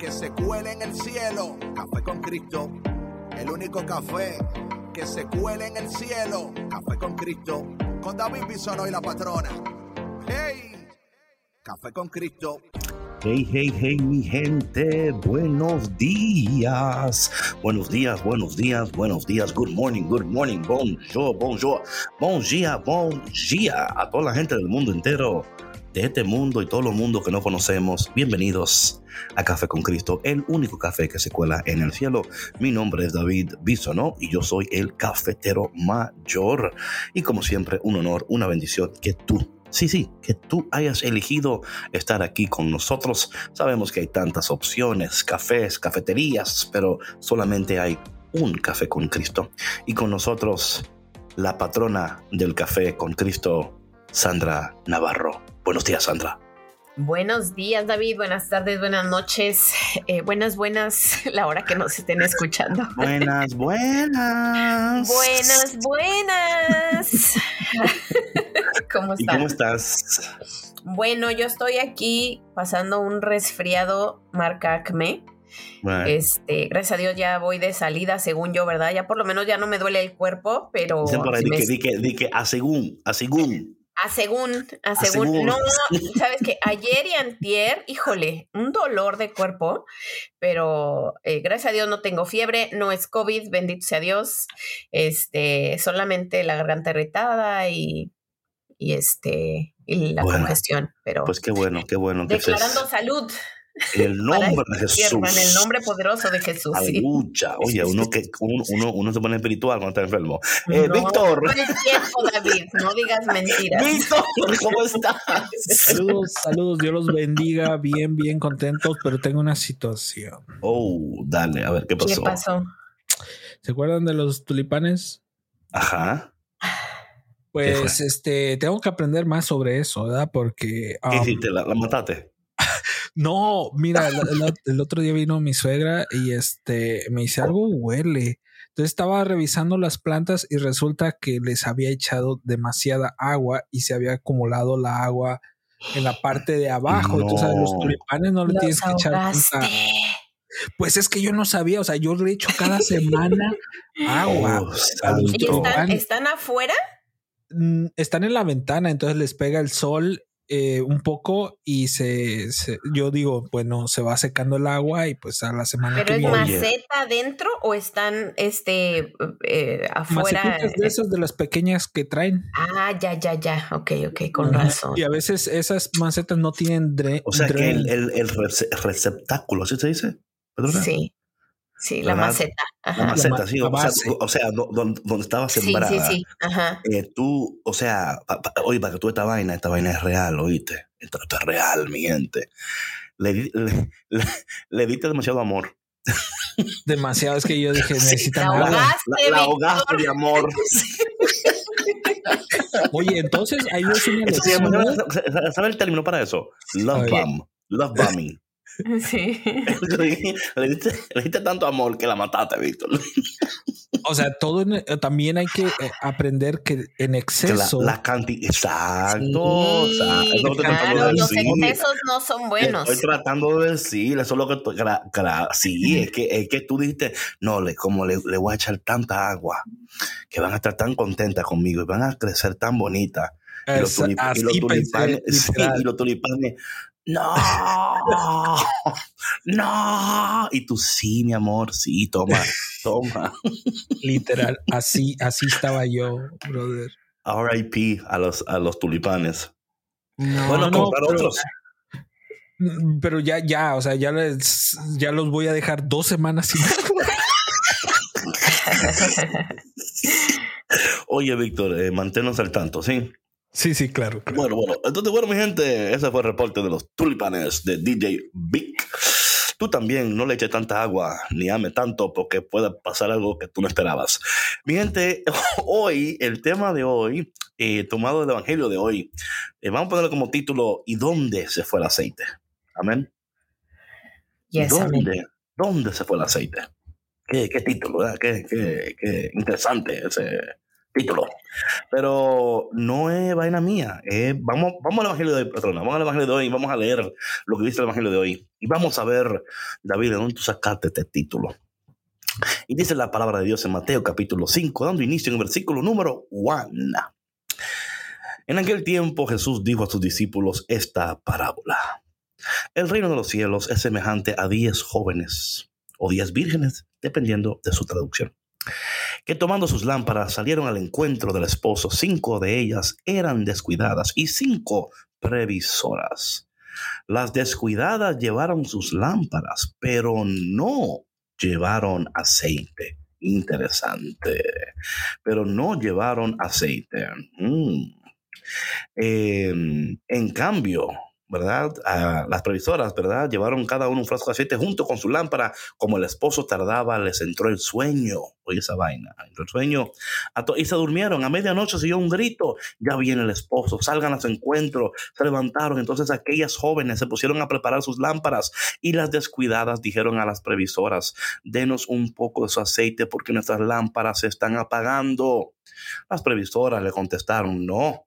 que se cuele en el cielo. Café con Cristo. El único café que se cuele en el cielo. Café con Cristo. Con David Bisono y la patrona. ¡Hey! Café con Cristo. Hey, hey, hey, mi gente, buenos días. Buenos días, buenos días, buenos días. Good morning, good morning. Bonjour, bonjour. Bon dia, bon a toda la gente del mundo entero de este mundo y todo el mundo que no conocemos. Bienvenidos a Café con Cristo, el único café que se cuela en el cielo. Mi nombre es David Bisonó y yo soy el cafetero mayor. Y como siempre, un honor, una bendición que tú Sí, sí, que tú hayas elegido estar aquí con nosotros. Sabemos que hay tantas opciones, cafés, cafeterías, pero solamente hay un café con Cristo. Y con nosotros, la patrona del café con Cristo, Sandra Navarro. Buenos días, Sandra. Buenos días, David. Buenas tardes, buenas noches. Eh, buenas, buenas, la hora que nos estén escuchando. Buenas, buenas. Buenas, buenas. ¿Cómo estás? ¿Y cómo estás? Bueno, yo estoy aquí pasando un resfriado marca Acme. Bueno, Este, gracias a Dios ya voy de salida, según yo, ¿verdad? Ya por lo menos ya no me duele el cuerpo, pero dicen por ahí, sí di me- que, di que, di que a según, a según. A según, a según, según. no, sabes que ayer y antier, híjole, un dolor de cuerpo, pero eh, gracias a Dios no tengo fiebre, no es COVID, bendito sea Dios, este, solamente la garganta irritada y, y este, y la Bueno, congestión, pero Pues qué bueno, qué bueno que declarando salud en el nombre de Jesús. en el nombre poderoso de Jesús. sí. Aleluya. Oye, uno que uno, uno, uno se pone espiritual cuando está enfermo. Eh, No, Víctor. tiempo, David, no digas mentiras. Víctor, ¿cómo estás? Saludos, saludos, Dios los bendiga, bien, bien contentos, pero tengo una situación. Oh, dale, a ver qué ¿Qué pasó. pasó? ¿Se acuerdan de los tulipanes? Ajá. Pues este, tengo que aprender más sobre eso, ¿verdad? Porque ¿Qué um, hiciste? ¿La, la mataste? No, mira, el, el- el otro día vino mi suegra y este me dice algo huele. Entonces estaba revisando las plantas y resulta que les había echado demasiada agua y se había acumulado la agua en la parte de abajo. Entonces a los tulipanes no le Los tienes que echar Pues es que yo no sabía, o sea, yo le echo cada semana agua. Oh, a santo. los ¿Y están, están afuera? Mm, Están en la ventana, entonces les pega el sol eh, un poco y se, se- yo digo, bueno, se va secando el agua y pues a la semana ¿Pero que es maceta adentro o están este eh, afuera? Macetitas de esas de las pequeñas que traen. Ah, ya, ya, ya. Ok, ok, con Ajá. razón. Y a veces esas macetas no tienen dre O sea que el, el, el rece- receptáculo, ¿así se dice? ¿Perdona? Sí, sí, la ¿Verdad? maceta. La maceta, ma- sí. la o sea, o sea, do- donde, donde estaba Sí, sembrada. sí, sí. Ajá. eh, tú, o sea, pa- pa- oye, para que tú esta vaina, esta vaina es real, oíste. Esto, esto es real, mi gente. Le, di- le, le- le diste demasiado amor. Demasiado es que yo dije, Sí, necesitan la ahogaste, La, la ahogaste de amor. Oye, entonces ahí es una lección. ¿sabes- ¿Sabes el término para eso? Love bomb. Love bombing. Sí. le, diste, le diste tanto amor que la mataste, Víctor. O sea, todo en- eh, también hay que eh, aprender que en Que la, exceso. la cantidad. Exacto. o sea, eso es lo que estoy tratando claro, de los decir. excesos no son buenos. Estoy tratando de decir, eso es lo que estoy. sí, es que, es que tú dijiste, no, le, como le, le voy a echar tanta agua, que van a estar tan contentas conmigo y van a crecer tan bonitas. Y y los tulipanes, sí, y los tulipanes, no, no. Y tú, sí, mi amor, sí, toma, toma. Literal, así, así estaba yo, brother. RIP a los, a los tulipanes. No, bueno, no, comprar pero, otros. Mm, pero ya, ya, o sea, ya les, ya los voy a dejar dos semanas sin Oye, Víctor, eh, manténnos al tanto, ¿sí? Sí, sí, claro, Bueno, bueno. Entonces, bueno, mi gente, ese fue el reporte de los tulipanes de DJ Vic. Tú también no le eches tanta agua ni ame tanto porque puede pasar algo que tú no esperabas. Mi gente, hoy, el tema de hoy, eh, tomado del Evangelio de hoy, eh, vamos a ponerle como título ¿Y dónde se fue el aceite? Amén. Yes, ¿Dónde, amén. ¿Dónde se fue el aceite? Qué, qué título, ¿verdad? Qué, qué, qué interesante ese título. Pero no es vaina mía. vamos, vamos al Evangelio de hoy, patrona. Vamos al Evangelio de hoy vamos a leer lo que dice el Evangelio de hoy. Y vamos a ver, David, ¿de dónde tú sacaste este título? Y dice la palabra de Dios en Mateo capítulo 5, dando inicio en el versículo número 1. En aquel tiempo Jesús dijo a sus discípulos esta parábola. El reino de los cielos es semejante a diez jóvenes o diez vírgenes, dependiendo de su traducción, que tomando sus lámparas salieron al encuentro del esposo. Cinco de ellas eran descuidadas y cinco previsoras. Las descuidadas llevaron sus lámparas, pero no llevaron aceite. Interesante. Pero no llevaron aceite. Mm. Eh, en cambio, ¿verdad? Las previsoras, ¿verdad? Llevaron cada uno un frasco de aceite junto con su lámpara. Como el esposo tardaba, les entró el sueño. Oye, esa vaina. Entró el sueño. Y se durmieron. A medianoche se oyó un grito. Ya viene el esposo. Salgan a su encuentro. Se levantaron. Entonces aquellas jóvenes se pusieron a preparar sus lámparas. Y las descuidadas dijeron a las previsoras, denos un poco de su aceite porque nuestras lámparas se están apagando. Las previsoras le contestaron, no,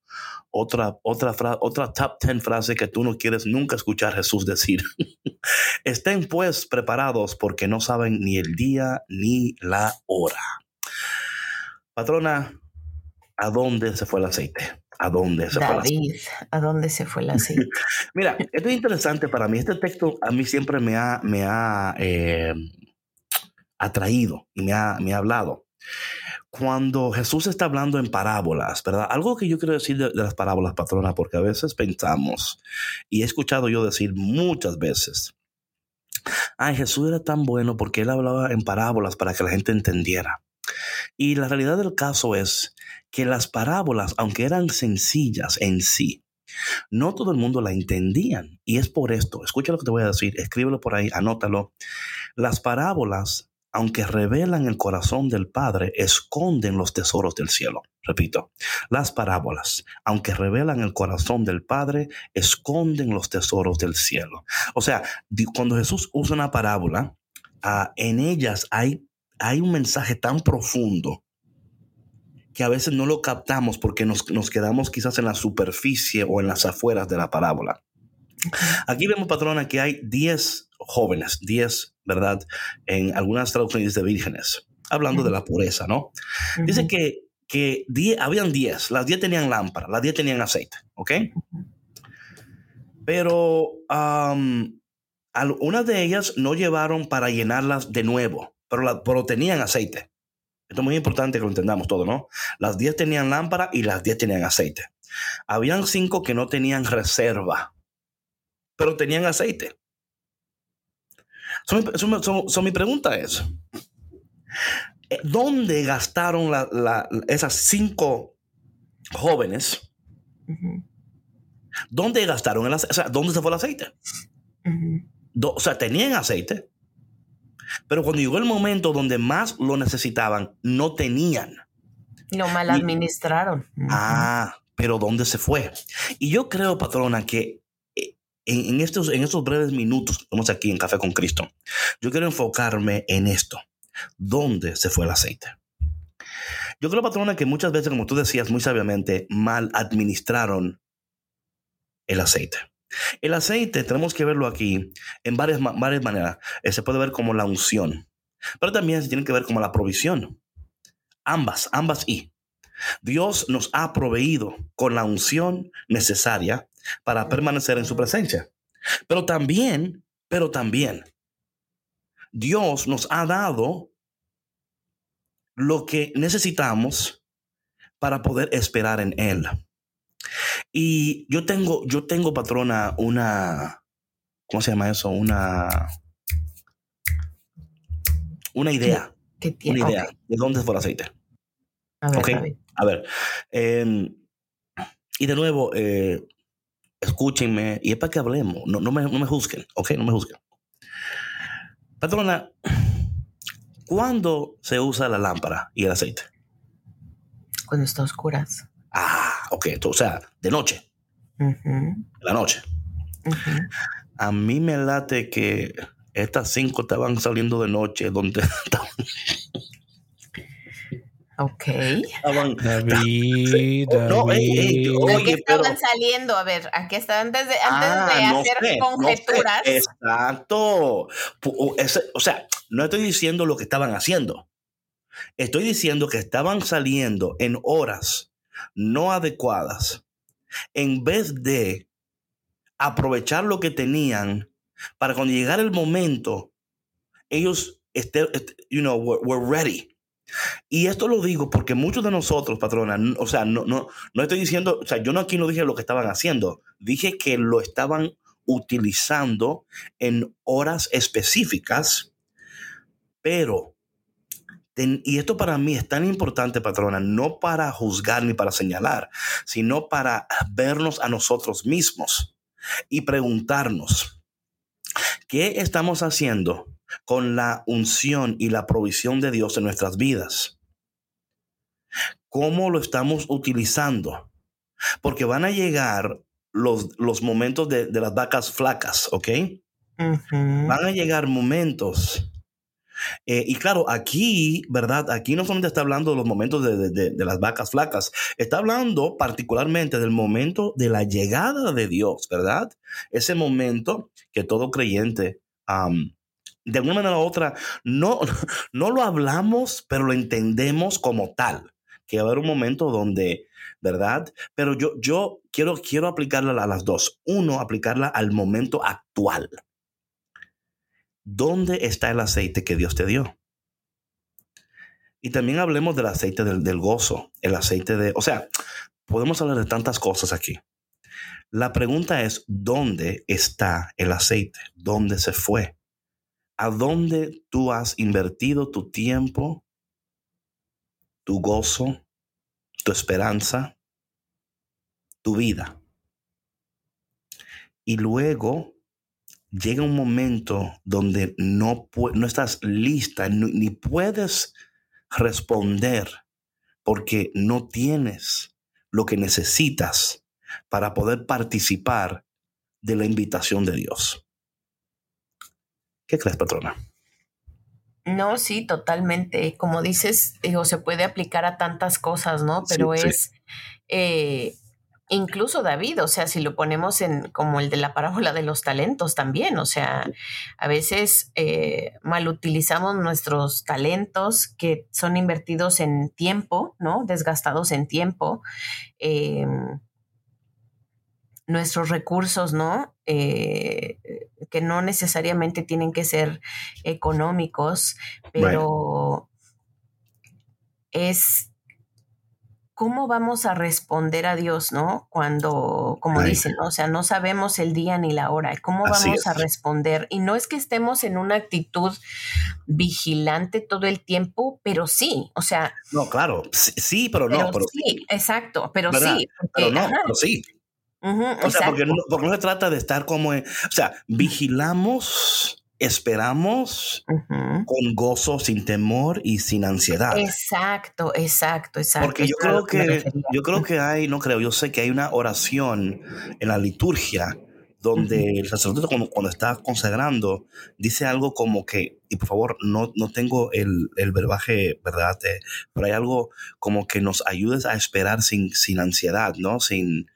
Otra, otra, otra top 10 frase que tú no quieres nunca escuchar Jesús decir. Estén pues preparados porque no saben ni el día ni la hora. Patrona, ¿a dónde se fue el aceite? ¿A dónde se fue el aceite? ¿a dónde se fue el aceite? Mira, esto es interesante para mí. Este texto a mí siempre me ha, me ha eh, atraído y me ha, me ha hablado. Cuando Jesús está hablando en parábolas, ¿verdad? Algo que yo quiero decir de, las parábolas, patrona, porque a veces pensamos, y he escuchado yo decir muchas veces, ay, Jesús era tan bueno porque él hablaba en parábolas para que la gente entendiera. Y la realidad del caso es que las parábolas, aunque eran sencillas en sí, no todo el mundo la entendían. Y es por esto, escucha lo que te voy a decir, escríbelo por ahí, anótalo. Las parábolas, aunque revelan el corazón del Padre, esconden los tesoros del cielo. Repito, las parábolas, aunque revelan el corazón del Padre, esconden los tesoros del cielo. O sea, cuando Jesús usa una parábola, ah, en ellas hay, hay un mensaje tan profundo que a veces no lo captamos porque nos, nos quedamos quizás en la superficie o en las afueras de la parábola. Aquí vemos, patrona, que hay 10 jóvenes, 10, ¿verdad? En algunas traducciones de vírgenes, hablando de la pureza, ¿no? Dice que, que die- habían 10, las 10 tenían lámpara, las 10 tenían aceite, ¿ok? Pero am, al- unas de ellas no llevaron para llenarlas de nuevo, pero, la- pero tenían aceite. Esto es muy importante que lo entendamos todo, ¿no? Las 10 tenían lámpara y las 10 tenían aceite. Habían 5 que no tenían reserva, pero tenían aceite. So, mi- so- so- so mi pregunta es, eh, ¿dónde gastaron la- la- esas cinco jóvenes? ¿Dónde gastaron el aceite? O sea, ¿dónde se fue el aceite? Do- o sea, tenían aceite, pero cuando llegó el momento donde más lo necesitaban, no tenían. No mal administraron. Ah, pero ¿dónde se fue? Y yo creo, patrona, que en, estos, breves minutos que estamos aquí en Café con Cristo, yo quiero enfocarme en esto. ¿Dónde se fue el aceite? Yo creo, patrona, que muchas veces, como tú decías muy sabiamente, mal administraron el aceite. El aceite tenemos que verlo aquí en varias, varias maneras. Eh, se puede ver como la unción, pero también se tiene que ver como la provisión. Ambas, ambas y. Dios nos ha proveído con la unción necesaria para permanecer en su presencia. Pero también, pero también, Dios nos ha dado lo que necesitamos para poder esperar en Él. Y yo tengo, yo tengo, patrona, una, ¿cómo se llama eso? Una, una idea. ¿Qué tiene? Una idea de dónde fue el aceite. A ver, Ok. a ver. A ver, em, y de nuevo, eh, escúchenme, y es para que hablemos, no, no, me, no me juzguen, ¿ok? No me juzguen. Patrona, ¿cuándo se usa la lámpara y el aceite? Cuando está a oscuras. Ah, ok, o sea, de noche, la noche. A mí me late que estas cinco estaban saliendo de noche, donde Ok. estaban... David, No, ey, ey, David. oye, ¿A qué pero- estaban saliendo? A ver, ¿a qué estaban? Antes de, antes Ah, de no hacer sé, no sé. conjeturas. Exacto. O sea, no estoy diciendo lo que estaban haciendo. Estoy diciendo que estaban saliendo en horas no adecuadas en vez de aprovechar lo que tenían para cuando llegara el momento, ellos, este, este, you know, were, were ready. Y esto lo digo porque muchos de nosotros, patrona, o sea, no, no, no estoy diciendo, o sea, yo no aquí no dije lo que estaban haciendo, dije que lo estaban utilizando en horas específicas, pero, y esto para mí es tan importante, patrona, no para juzgar ni para señalar, sino para vernos a nosotros mismos y preguntarnos, ¿qué estamos haciendo con la unción y la provisión de Dios en nuestras vidas? ¿Cómo lo estamos utilizando? Porque van a llegar los, los momentos de, de las vacas flacas, ¿ok? Ujú. Van a llegar momentos. eh, y claro, aquí, ¿verdad? Aquí no solamente está hablando de los momentos de, de- de- las vacas flacas, está hablando particularmente del momento de la llegada de Dios, ¿verdad? Ese momento que todo creyente, am, de alguna manera u otra, no, no lo hablamos, pero lo entendemos como tal, que va a haber un momento donde, ¿verdad? Pero yo, yo quiero, quiero aplicarla a las dos. Uno, aplicarla al momento actual. ¿Dónde está el aceite que Dios te dio? Y también hablemos del aceite del, del gozo, el aceite de, o sea, podemos hablar de tantas cosas aquí. La pregunta es, ¿dónde está el aceite? ¿Dónde se fue? ¿A dónde tú has invertido tu tiempo, tu gozo, tu esperanza, tu vida? Y luego llega un momento donde no, no estás lista ni puedes responder porque no tienes lo que necesitas para poder participar de la invitación de Dios. ¿Qué crees, patrona? No, sí, totalmente. Como dices, digo, se puede aplicar a tantas cosas, ¿no? Pero sí. es eh, incluso David, o sea, si lo ponemos en como el de la parábola de los talentos también, o sea, a veces eh, mal utilizamos nuestros talentos que son invertidos en tiempo, ¿no? Desgastados en tiempo. eh, nuestros recursos, ¿no? Eh, que no necesariamente tienen que ser económicos, pero es cómo vamos a responder a Dios, ¿no? Cuando, como Right. dicen, ¿no? o sea, no sabemos el día ni la hora, cómo Así vamos a es. responder. Y no es que estemos en una actitud vigilante todo el tiempo, pero sí, o sea, No, claro, sí, sí, pero no, pero, sí, exacto, pero ¿verdad? sí, porque, pero no, ajá, pero sí. Ujú, O sea, porque no, porque no se trata de estar como, en- o sea, vigilamos, esperamos Ujú. con gozo, sin temor y sin ansiedad. Exacto, exacto, exacto. Porque yo creo que, refería. yo creo que hay, no creo, yo sé que hay una oración en la liturgia donde el sacerdote cuando, cuando está consagrando dice algo como que, y por favor, no, no tengo el, el verbaje, ¿verdad? Eh, pero hay algo como que nos ayudes a esperar sin, sin ansiedad, ¿no? Sin.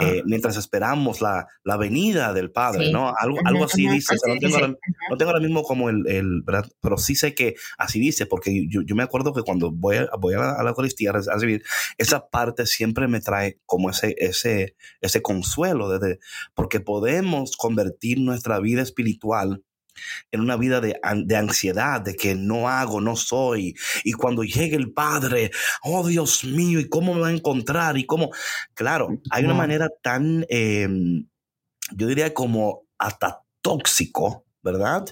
Eh, mientras esperamos la, la venida del Padre, Sí. ¿no? Algo, algo así dice, o sea, así no, tengo dice. ahora, no tengo ahora mismo como el, el, ¿verdad? Pero sí sé que así dice, porque yo, yo me acuerdo que cuando voy a, voy a la, a la Eucaristía a recibir, esa parte siempre me trae como ese, ese, ese consuelo, de, de- porque podemos convertir nuestra vida espiritual en una vida de, de, ansiedad, de que no hago, no soy. Y cuando llegue el Padre, oh Dios mío, ¿y cómo me va a encontrar? Y cómo, claro, hay una manera tan, em, yo diría como hasta tóxico, ¿verdad?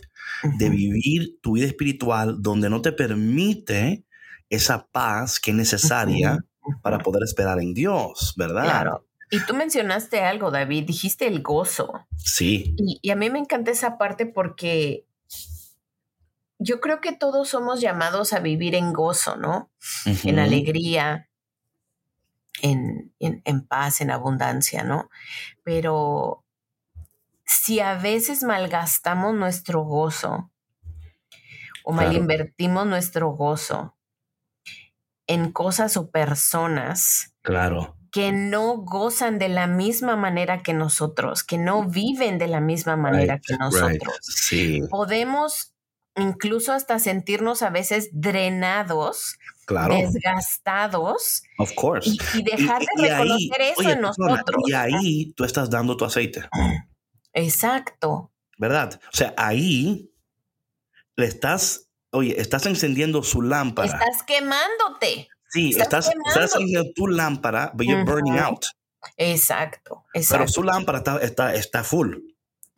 De vivir tu vida espiritual donde no te permite esa paz que es necesaria para poder esperar en Dios, ¿verdad? Claro. Y tú mencionaste algo, David, dijiste el gozo. Sí. Y, a mí me encanta esa parte porque yo creo que todos somos llamados a vivir en gozo, ¿no? En alegría, en, en, paz, en abundancia, ¿no? Pero si a veces malgastamos nuestro gozo o malinvertimos nuestro gozo en cosas o personas, claro que no gozan de la misma manera que nosotros, que no viven de la misma manera que nosotros. Sí. Podemos incluso hasta sentirnos a veces drenados, desgastados. Of course. Y, dejar de reconocer eso en nosotros. y ahí tú estás dando tu aceite. Exacto. ¿Verdad? O sea, ahí le estás, oye, estás encendiendo su lámpara. Estás quemándote. Sí, estás, estás haciendo tu lámpara, but you're burning out. Exacto, exacto. Pero su lámpara está, está, está full.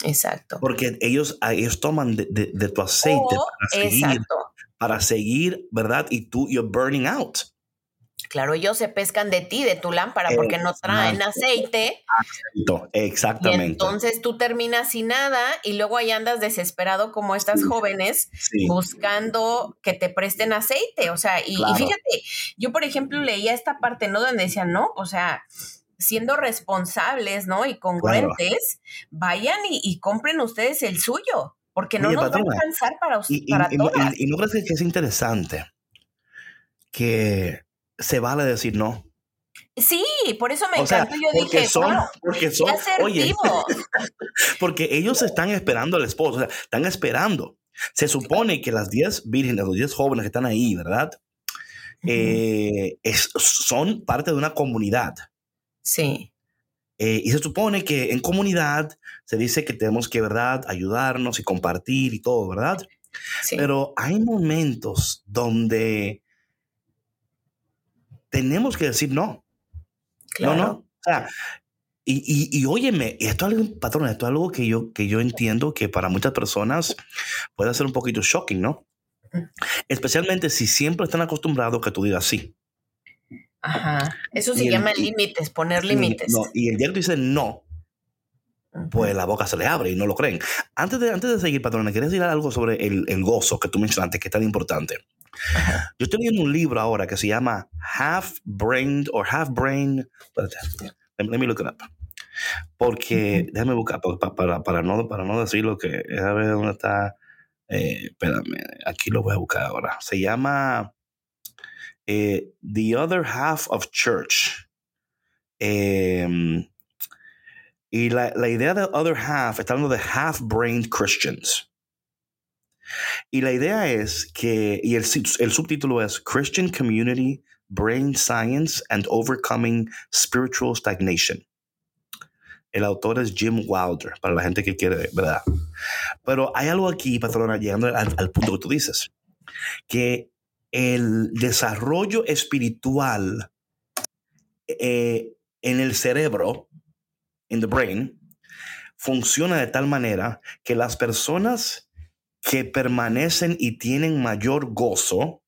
Exacto. Porque ellos, ellos toman de, de, tu aceite para, seguir, para seguir, ¿verdad? Y tú, you're burning out. Claro, ellos se pescan de ti, de tu lámpara, porque no traen aceite. Exactamente. entonces tú terminas sin nada y luego ahí andas desesperado como estas jóvenes buscando que te presten aceite. O sea, y, fíjate, yo por ejemplo leía esta parte, ¿no? Donde decían, no, o sea, siendo responsables, ¿no? Y congruentes, vayan y, compren ustedes el suyo, porque no nos va a alcanzar para, y, para todas. Y, no crees que es interesante que se vale decir no. Sí, por eso me encanta. Yo dije, son, porque son, oye, porque ellos están esperando al esposo, o sea, están esperando. Se supone que las 10 vírgenes, los 10 jóvenes que están ahí, ¿verdad? Eh, son parte de una comunidad. Sí. Eh, y se supone que en comunidad se dice que tenemos que, ¿verdad?, ayudarnos y compartir y todo, ¿verdad? Sí. Pero hay momentos donde tenemos que decir no. No, no. O sea, y, y, y, óyeme, esto es algo, patrón, esto es algo que yo, que yo entiendo que para muchas personas puede ser un poquito shocking, ¿no? Especialmente si siempre están acostumbrados que tú digas sí. Ajá. Eso se llama límites, poner límites. No, y el día que tú dices no, pues la boca se le abre y no lo creen. Antes de, antes de seguir, patrona, quería decir algo sobre el, el gozo que tú mencionaste, que es tan importante. Yo estoy leyendo un libro ahora que se llama Half Brained or Half Brain. Let me, look it up. Porque, déjame buscar para, para, no, para no decir lo que. A ver dónde está. Eh, espérame, aquí lo voy a buscar ahora. Se llama eh, The Other Half of Church. Em, y la, la idea de Other Half está hablando de Half-Brained Christians. Y la idea es que, y el, el subtítulo es Christian Community, Brain Science and Overcoming Spiritual Stagnation. El autor es Jim Wilder, para la gente que quiere, ¿verdad? Pero hay algo aquí, patrona, llegando al, punto que tú dices, que el desarrollo espiritual eh, en el cerebro, in the brain, funciona de tal manera que las personas que permanecen y tienen mayor gozo,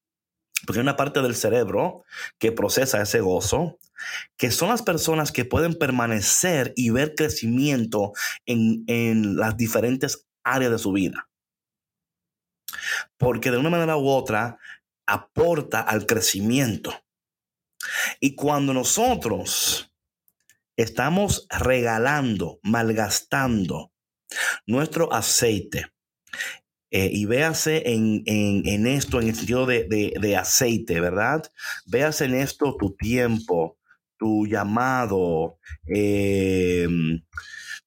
porque hay una parte del cerebro que procesa ese gozo, que son las personas que pueden permanecer y ver crecimiento en, en las diferentes áreas de su vida. Porque de una manera u otra aporta al crecimiento. Y cuando nosotros estamos regalando, malgastando nuestro aceite eh, y véase en, en, esto, en el sentido de, de, aceite, ¿verdad? Véase en esto tu tiempo, tu llamado, em,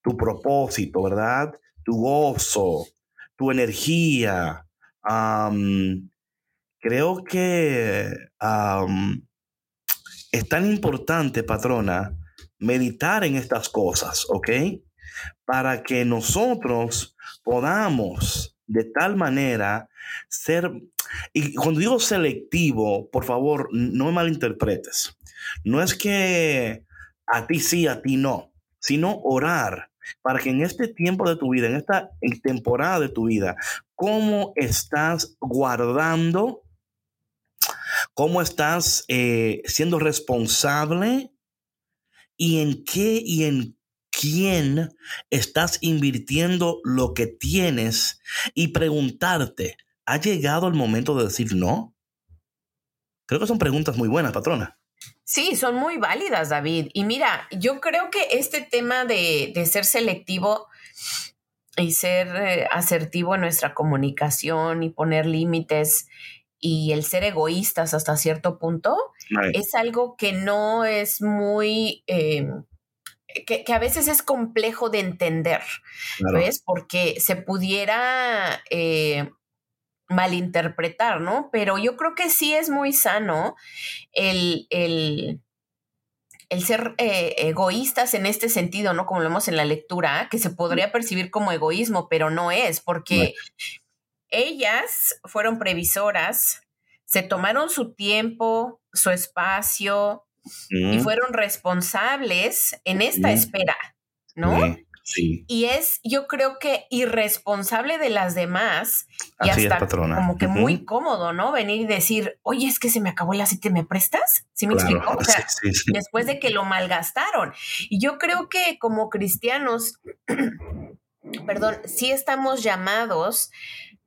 tu propósito, ¿verdad? Tu gozo, tu energía. creo que es tan importante, patrona, meditar en estas cosas, ¿ok? Para que nosotros podamos de tal manera ser, y cuando digo selectivo, por favor, no me malinterpretes. No es que a ti sí, a ti no, sino orar para que en este tiempo de tu vida, en esta temporada de tu vida, cómo estás guardando, cómo estás eh, siendo responsable y en qué y en quién estás invirtiendo lo que tienes y preguntarte, ¿ha llegado el momento de decir no? Creo que son preguntas muy buenas, patrona. Sí, son muy válidas, David. Y mira, yo creo que este tema de, ser selectivo y ser eh, asertivo en nuestra comunicación y poner límites y el ser egoístas hasta cierto punto es algo que no es muy... Em, que, a veces es complejo de entender, ¿ves? Porque se pudiera eh, malinterpretar, ¿no? Pero yo creo que sí es muy sano el, el, ser eh, egoístas en este sentido, ¿no? Como lo vemos en la lectura, que se podría percibir como egoísmo, pero no es, porque ellas fueron previsoras, se tomaron su tiempo, su espacio y fueron responsables en esta espera, ¿no? Y es, yo creo que irresponsable de las demás y hasta como que muy cómodo, ¿no? Venir y decir, oye, es que se me acabó el aceite, ¿me prestas? ¿Sí me explico? O sea, después de que lo malgastaron. Y yo creo que como cristianos, perdón, sí estamos llamados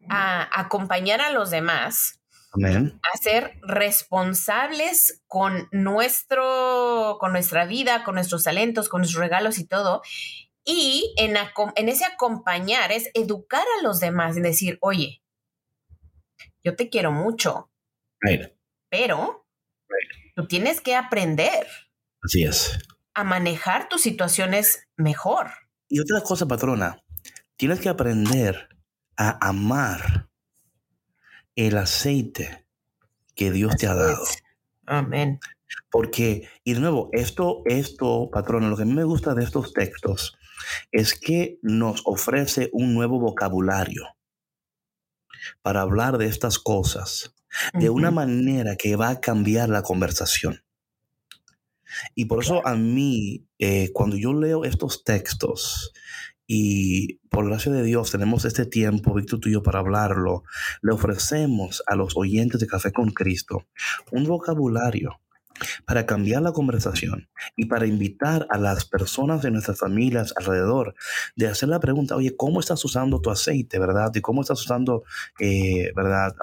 a acompañar a los demás. A ser responsables con nuestro, con nuestra vida, con nuestros talentos, con nuestros regalos y todo. Y en, en ese acompañar es educar a los demás y decir, oye, yo te quiero mucho, pero tú tienes que aprender. Así es. A manejar tus situaciones mejor. Y otra cosa, patrona, tienes que aprender a amar el aceite que Dios te ha dado. Amén. Porque, y de nuevo, esto, esto, patrona, lo que a mí me gusta de estos textos es que nos ofrece un nuevo vocabulario para hablar de estas cosas de una manera que va a cambiar la conversación. Y por eso a mí, eh, cuando yo leo estos textos y por gracia de Dios tenemos este tiempo, Víctor tuyo, para hablarlo, le ofrecemos a los oyentes de Café con Cristo un vocabulario para cambiar la conversación y para invitar a las personas de nuestras familias alrededor de hacer la pregunta, oye, ¿cómo estás usando tu aceite, verdad? ¿Y cómo estás usando, eh, verdad?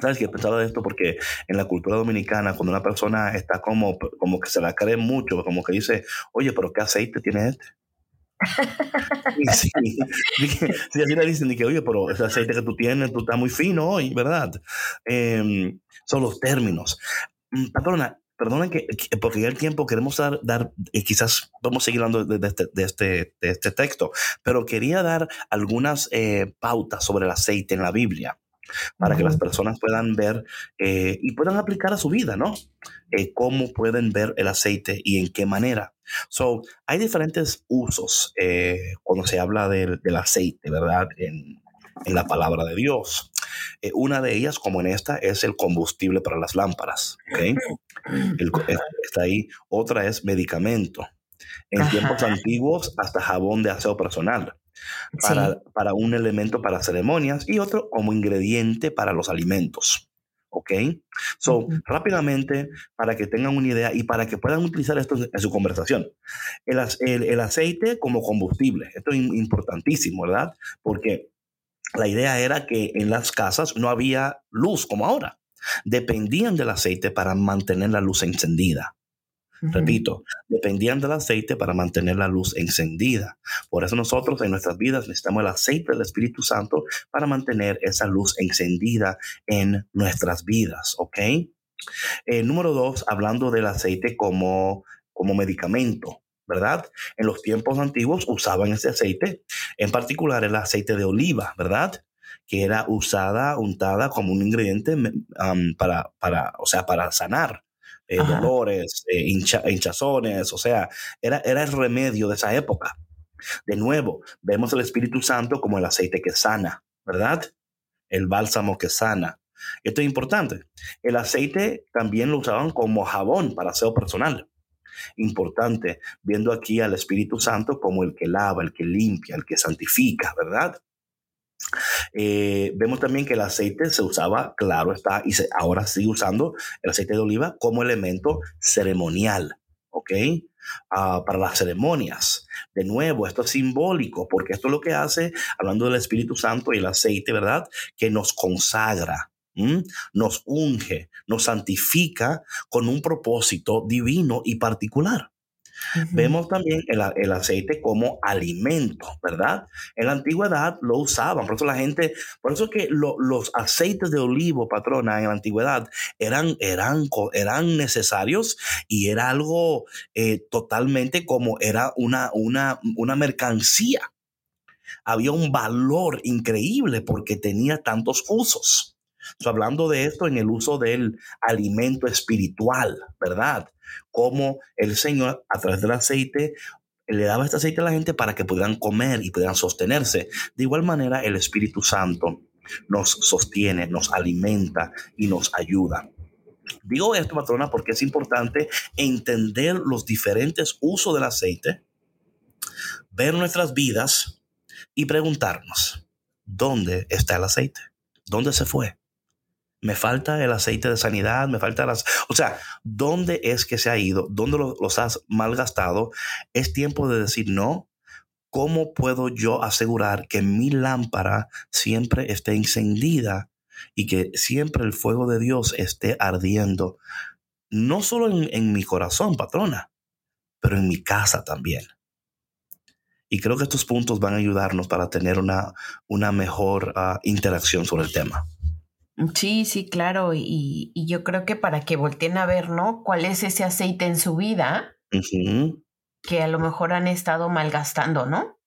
¿Sabes que pensaba de esto? Porque en la cultura dominicana, cuando una persona está como, como que se la cree mucho, como que dice, oye, pero ¿qué aceite tiene este? sí, sí, así le dicen, que, oye, pero ese aceite que tú tienes, tú estás muy fino hoy, ¿verdad? Em, son los términos. Mm, patrona, perdona que, porque ya el tiempo queremos dar, dar y quizás vamos a seguir hablando de, este, de, este, de este texto, pero quería dar algunas eh, pautas sobre el aceite en la Biblia para que las personas puedan ver eh, y puedan aplicar a su vida, ¿no? Eh, cómo pueden ver el aceite y en qué manera. So, hay diferentes usos cuando se habla del, del aceite, ¿verdad? En, en la palabra de Dios. Eh, una de ellas, como en esta, es el combustible para las lámparas. Eh, está ahí. Otra es medicamento. En tiempos antiguos, hasta jabón de aseo personal. Para, para, un elemento para ceremonias y otro como ingrediente para los alimentos. ¿Ok? So, rápidamente, para que tengan una idea y para que puedan utilizar esto en su conversación. El, el, el aceite como combustible. Esto es importantísimo, ¿verdad? Porque la idea era que en las casas no había luz como ahora. Dependían del aceite para mantener la luz encendida. Repito, dependían del aceite para mantener la luz encendida. Por eso nosotros en nuestras vidas necesitamos el aceite del Espíritu Santo para mantener esa luz encendida en nuestras vidas, ¿ok? Eh, número dos, hablando del aceite como, como medicamento. ¿verdad? En los tiempos antiguos usaban ese aceite, en particular el aceite de oliva, ¿verdad? Que era usada, untada como un ingrediente para, para, o sea, para sanar eh, dolores, eh, hinchazones, o sea, era, era el remedio de esa época. De nuevo, vemos el Espíritu Santo como el aceite que sana, ¿verdad? El bálsamo que sana. Esto es importante. El aceite también lo usaban como jabón para aseo personal. Importante, viendo aquí al Espíritu Santo como el que lava, el que limpia, el que santifica, ¿verdad? Eh, vemos también que el aceite se usaba, claro está, y ahora sigue usando el aceite de oliva como elemento ceremonial, ¿ok? Ah, para las ceremonias. De nuevo, esto es simbólico, porque esto es lo que hace, hablando del Espíritu Santo y el aceite, ¿verdad? Que nos consagra, nos unge, nos santifica con un propósito divino y particular. Vemos también el, aceite como alimento, ¿verdad? En la antigüedad lo usaban, por eso la gente, por eso que los aceites de olivo, patrona, en la antigüedad eran, eran, eran necesarios y era algo eh, totalmente como era una, una, una mercancía. Había un valor increíble porque tenía tantos usos. hablando de esto en el uso del alimento espiritual, ¿verdad? Cómo el Señor a través del aceite le daba este aceite a la gente para que pudieran comer y pudieran sostenerse. De igual manera, el Espíritu Santo nos sostiene, nos alimenta y nos ayuda. Digo esto, patrona, porque es importante entender los diferentes usos del aceite, ver nuestras vidas y preguntarnos, ¿dónde está el aceite? ¿Dónde se fue? Me falta el aceite de sanidad, me falta las... O sea, ¿dónde es que se ha ido? ¿Dónde los has malgastado? Es tiempo de decir no. ¿Cómo puedo yo asegurar que mi lámpara siempre esté encendida y que siempre el fuego de Dios esté ardiendo? No solo en, mi corazón, patrona, pero en mi casa también. Y creo que estos puntos van a ayudarnos para tener una, una mejor ah, interacción sobre el tema. Sí, sí, claro. Y, yo creo que para que volteen a ver, ¿no? ¿Cuál es ese aceite en su vida que a lo mejor han estado malgastando, ¿no?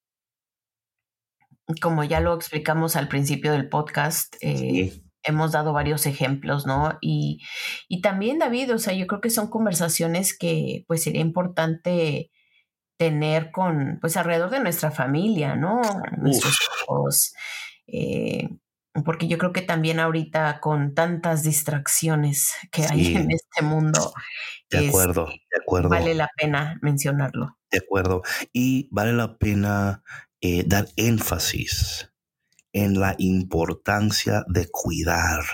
Como ya lo explicamos al principio del podcast, eh, hemos dado varios ejemplos, ¿no? Y, y también, David, o sea, yo creo que son conversaciones que pues sería importante tener con, pues alrededor de nuestra familia, ¿no? Nuestros hijos. Eh, porque yo creo que también ahorita con tantas distracciones que hay en este mundo, de acuerdo, de acuerdo. Vale la pena mencionarlo. De acuerdo. Y vale la pena eh, dar énfasis en la importancia de cuidar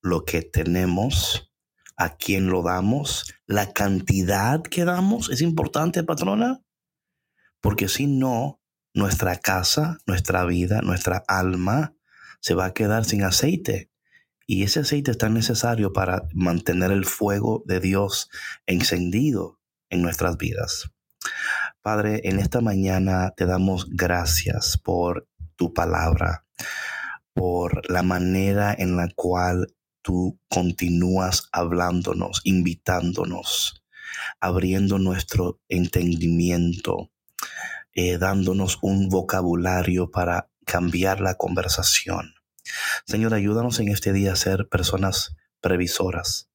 lo que tenemos, a quién lo damos, la cantidad que damos. Es importante, patrona, porque si no, nuestra casa, nuestra vida, nuestra alma, se va a quedar sin aceite. Y ese aceite es tan necesario para mantener el fuego de Dios encendido en nuestras vidas. Padre, en esta mañana te damos gracias por tu palabra, por la manera en la cual tú continúas hablándonos, invitándonos, abriendo nuestro entendimiento, eh, dándonos un vocabulario para cambiar la conversación. Señor, ayúdanos en este día a ser personas previsoras,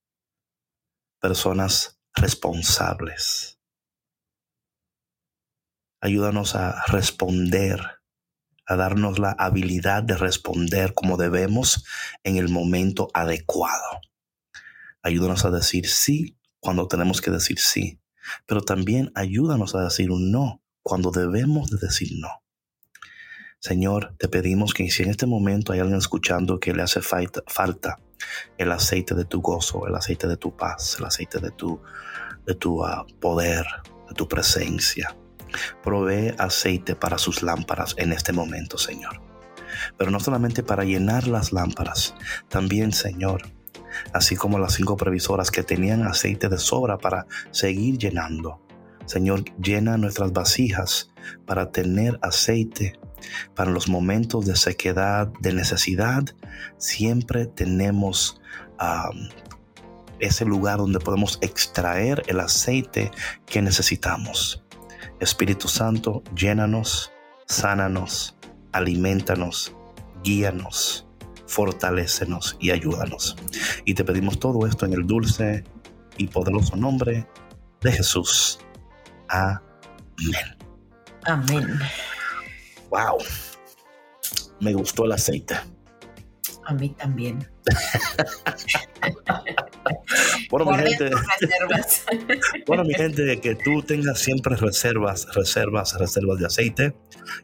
personas responsables. Ayúdanos a responder, a darnos la habilidad de responder como debemos en el momento adecuado. Ayúdanos a decir sí cuando tenemos que decir sí, pero también ayúdanos a decir no cuando debemos de decir no. Señor, te pedimos que si en este momento hay alguien escuchando que le hace falta, el aceite de tu gozo, el aceite de tu paz, el aceite de tu, de tu ah, poder, de tu presencia, provee aceite para sus lámparas en este momento, Señor. Pero no solamente para llenar las lámparas, también, Señor, así como las cinco previsoras que tenían aceite de sobra para seguir llenando. Señor, llena nuestras vasijas para tener aceite para los momentos de sequedad, de necesidad, siempre tenemos ese lugar donde podemos extraer el aceite que necesitamos. Espíritu Santo, llénanos, sánanos, alimentanos, guíanos, fortalécenos y ayúdanos. Y te pedimos todo esto en el dulce y poderoso nombre de Jesús. Amén. Amén. Wow. Me gustó el aceite. A mí también. bueno, mi gente. bueno, mi gente, que tú tengas siempre reservas, reservas, reservas de aceite.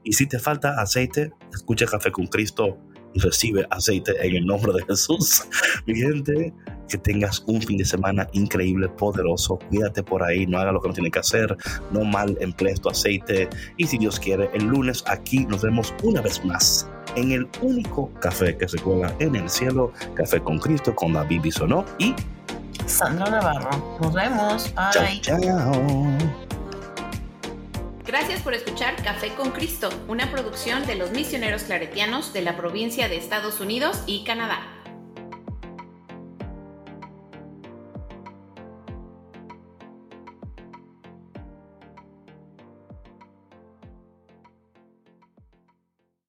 Y si te falta aceite, escucha Café con Cristo y recibe aceite en el nombre de Jesús. Mi gente, que tengas un fin de semana increíble, poderoso. Cuídate por ahí, no haga lo que no tiene que hacer, no mal emplees tu aceite. Y si Dios quiere, el lunes aquí nos vemos una vez más en el único café que se cuela en el cielo, Café con Cristo, con la Bibi Sonó y Sandra Navarro. Nos vemos. Bye. Chao, chao. Gracias por escuchar Café con Cristo, una producción de los misioneros claretianos de la provincia de Estados Unidos y Canadá.